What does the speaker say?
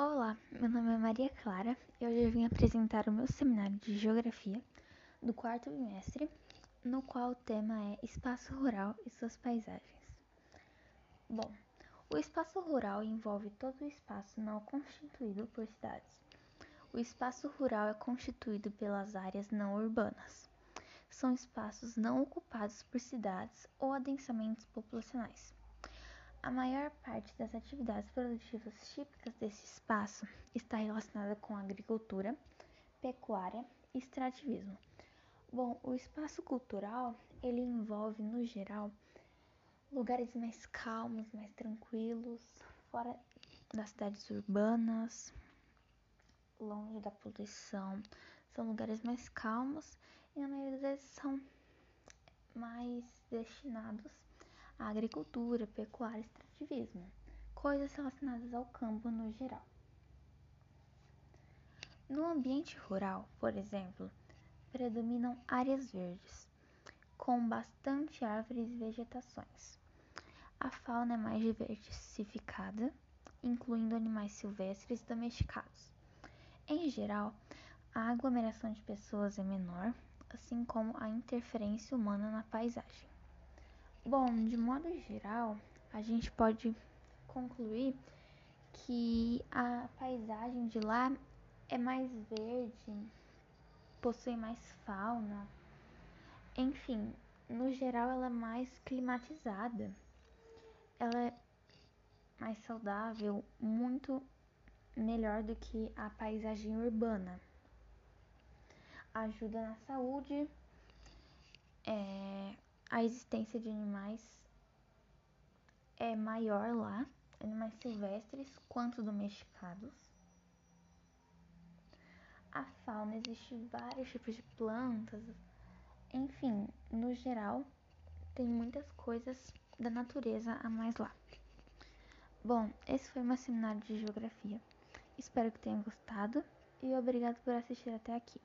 Olá, meu nome é Maria Clara e hoje eu vim apresentar o meu seminário de Geografia do quarto bimestre, no qual o tema é Espaço Rural e suas paisagens. Bom, o espaço rural envolve todo o espaço não constituído por cidades. O espaço rural é constituído pelas áreas não urbanas. São espaços não ocupados por cidades ou adensamentos populacionais. A maior parte das atividades produtivas típicas desse espaço está relacionada com agricultura, pecuária e extrativismo. Bom, o espaço cultural, ele envolve, no geral, lugares mais calmos, mais tranquilos, fora das cidades urbanas, longe da poluição. São lugares mais calmos e na maioria das vezes são mais destinados agricultura, pecuária e extrativismo, coisas relacionadas ao campo no geral. No ambiente rural, por exemplo, predominam áreas verdes, com bastante árvores e vegetações. A fauna é mais diversificada, incluindo animais silvestres e domesticados. Em geral, a aglomeração de pessoas é menor, assim como a interferência humana na paisagem. Bom, de modo geral, a gente pode concluir que a paisagem de lá é mais verde, possui mais fauna. Enfim, no geral ela é mais climatizada. Ela é mais saudável, muito melhor do que a paisagem urbana. Ajuda na saúde, é, a existência de animais é maior lá, animais silvestres quanto domesticados. A fauna existe vários tipos de plantas, enfim, no geral, tem muitas coisas da natureza a mais lá. Bom, esse foi meu seminário de geografia. Espero que tenham gostado e obrigado por assistir até aqui.